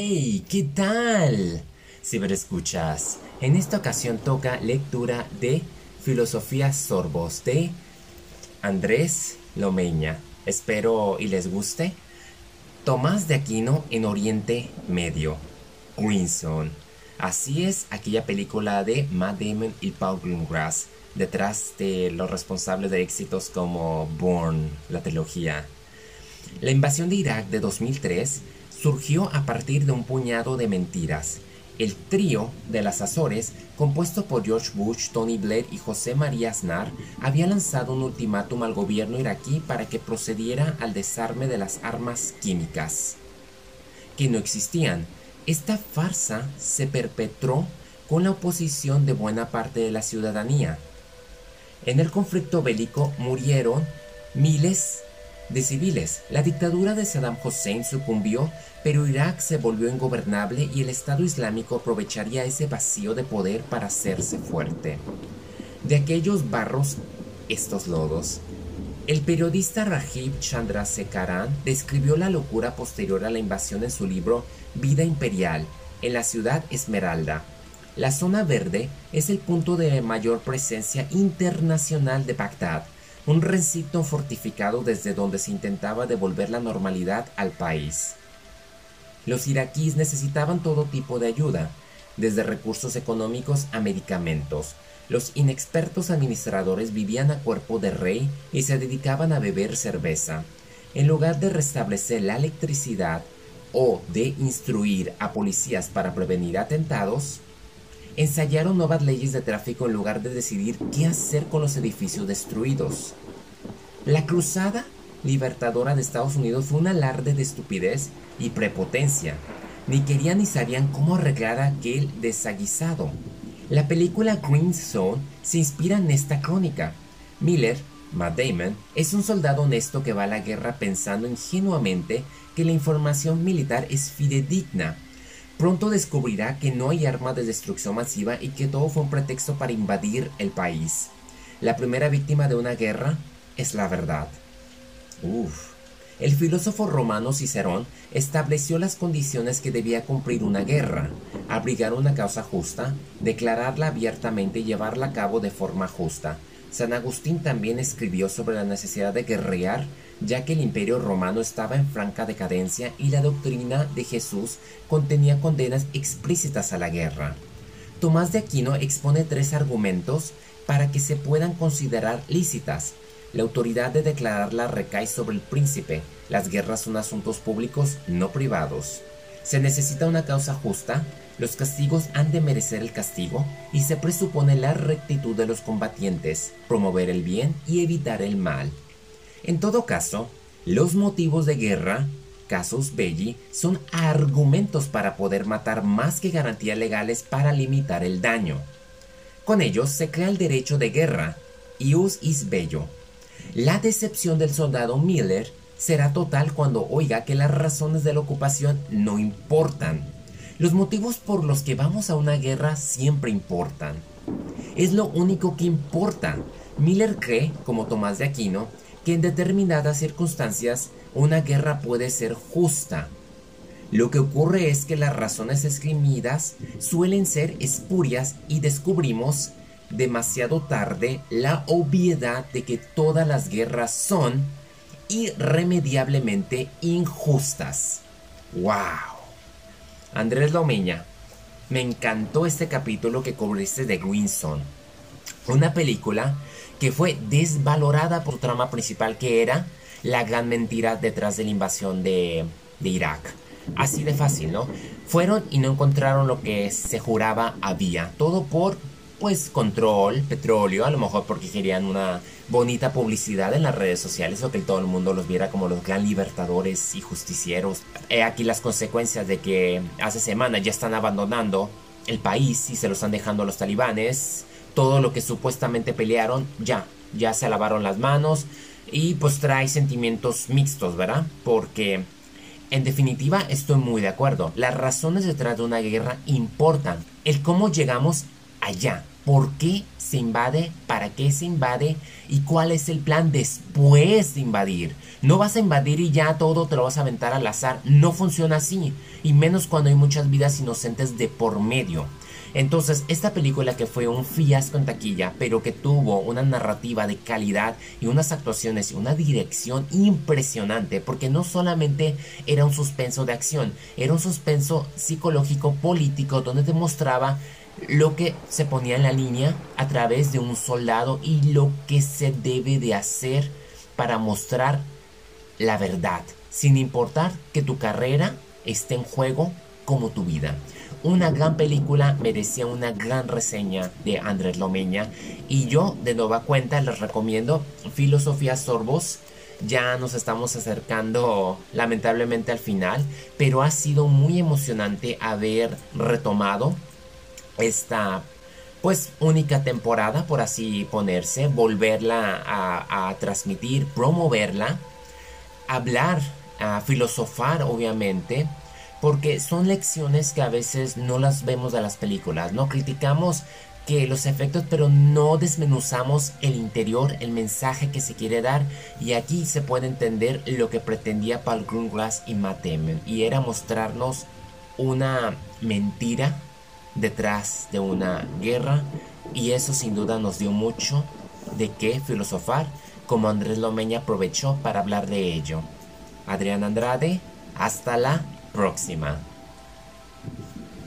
Hey, ¿qué tal? escuchas. en esta ocasión toca lectura de Filosofía Sorbos de Andrés Lomeña. Espero y les guste. Tomás de Aquino en Oriente Medio. Greenson. Así es aquella película de Matt Damon y Paul Greengrass, detrás de los responsables de éxitos como Born, la trilogía. La invasión de Irak de 2003 surgió a partir de un puñado de mentiras. El trío de las Azores, compuesto por George Bush, Tony Blair y José María Aznar, había lanzado un ultimátum al gobierno iraquí para que procediera al desarme de las armas químicas, que no existían. Esta farsa se perpetró con la oposición de buena parte de la ciudadanía. En el conflicto bélico murieron miles de civiles. La dictadura de Saddam Hussein sucumbió, pero Irak se volvió ingobernable y el Estado Islámico aprovecharía ese vacío de poder para hacerse fuerte. De aquellos barros, estos lodos. El periodista Rajiv Chandrasekaran describió la locura posterior a la invasión en su libro Vida Imperial, en la ciudad Esmeralda. La zona verde es el punto de mayor presencia internacional de Bagdad, un recinto fortificado desde donde se intentaba devolver la normalidad al país. Los iraquíes necesitaban todo tipo de ayuda, desde recursos económicos a medicamentos. Los inexpertos administradores vivían a cuerpo de rey y se dedicaban a beber cerveza. En lugar de restablecer la electricidad o de instruir a policías para prevenir atentados, ensayaron nuevas leyes de tráfico en lugar de decidir qué hacer con los edificios destruidos. La cruzada libertadora de Estados Unidos fue un alarde de estupidez y prepotencia. Ni querían ni sabían cómo arreglar aquel desaguisado. La película Green Zone se inspira en esta crónica. Miller, Matt Damon, es un soldado honesto que va a la guerra pensando ingenuamente que la información militar es fidedigna Pronto descubrirá que no hay arma de destrucción masiva y que todo fue un pretexto para invadir el país. La primera víctima de una guerra es la verdad. Uf. El filósofo romano Cicerón estableció las condiciones que debía cumplir una guerra, abrigar una causa justa, declararla abiertamente y llevarla a cabo de forma justa. San Agustín también escribió sobre la necesidad de guerrear ya que el imperio romano estaba en franca decadencia y la doctrina de Jesús contenía condenas explícitas a la guerra. Tomás de Aquino expone tres argumentos para que se puedan considerar lícitas. La autoridad de declararla recae sobre el príncipe. Las guerras son asuntos públicos, no privados. Se necesita una causa justa, los castigos han de merecer el castigo y se presupone la rectitud de los combatientes, promover el bien y evitar el mal. En todo caso, los motivos de guerra, casus belli, son argumentos para poder matar más que garantías legales para limitar el daño. Con ellos se crea el derecho de guerra, ius is bello. La decepción del soldado Miller será total cuando oiga que las razones de la ocupación no importan. Los motivos por los que vamos a una guerra siempre importan. Es lo único que importa. Miller cree, como Tomás de Aquino, que en determinadas circunstancias una guerra puede ser justa. Lo que ocurre es que las razones esgrimidas suelen ser espurias y descubrimos demasiado tarde la obviedad de que todas las guerras son irremediablemente injustas. ¡Wow! Andrés Lomeña, me encantó este capítulo que cubriste de Greenson. Una película que fue desvalorada por trama principal que era la gran mentira detrás de la invasión de, Irak. Así de fácil, ¿no? Fueron y no encontraron lo que se juraba había. Todo por, pues, control, petróleo, a lo mejor porque querían una bonita publicidad en las redes sociales o que todo el mundo los viera como los gran libertadores y justicieros. He aquí las consecuencias de que hace semanas ya están abandonando el país y se lo están dejando a los talibanes todo lo que supuestamente pelearon, ya, ya se lavaron las manos y pues trae sentimientos mixtos, ¿verdad? Porque en definitiva estoy muy de acuerdo, las razones detrás de una guerra importan, el cómo llegamos allá, por qué se invade para qué se invade y cuál es el plan después de invadir. No vas a invadir y ya todo te lo vas a aventar al azar. No funciona así. Y menos cuando hay muchas vidas inocentes de por medio. Entonces, esta película que fue un fiasco en taquilla, pero que tuvo una narrativa de calidad y unas actuaciones y una dirección impresionante, porque no solamente era un suspenso de acción, era un suspenso psicológico político donde te mostraba lo que se ponía en la línea a través de un soldado y lo que se debe de hacer para mostrar la verdad, sin importar que tu carrera esté en juego como tu vida. Una gran película merecía una gran reseña de Andrés Lomeña y yo de nueva cuenta les recomiendo Filosofía Sorbos. Ya nos estamos acercando lamentablemente al final, pero ha sido muy emocionante haber retomado esta pues única temporada por así ponerse, volverla a, a transmitir, promoverla, hablar, a filosofar obviamente porque son lecciones que a veces no las vemos de las películas, ¿no? Criticamos que los efectos, pero no desmenuzamos el interior, el mensaje que se quiere dar, y aquí se puede entender lo que pretendía Paul Greengrass y Matt Damon, y era mostrarnos una mentira detrás de una guerra, y eso sin duda nos dio mucho de qué filosofar, como Andrés Lomeña aprovechó para hablar de ello. Adrián Andrade, hasta la próxima.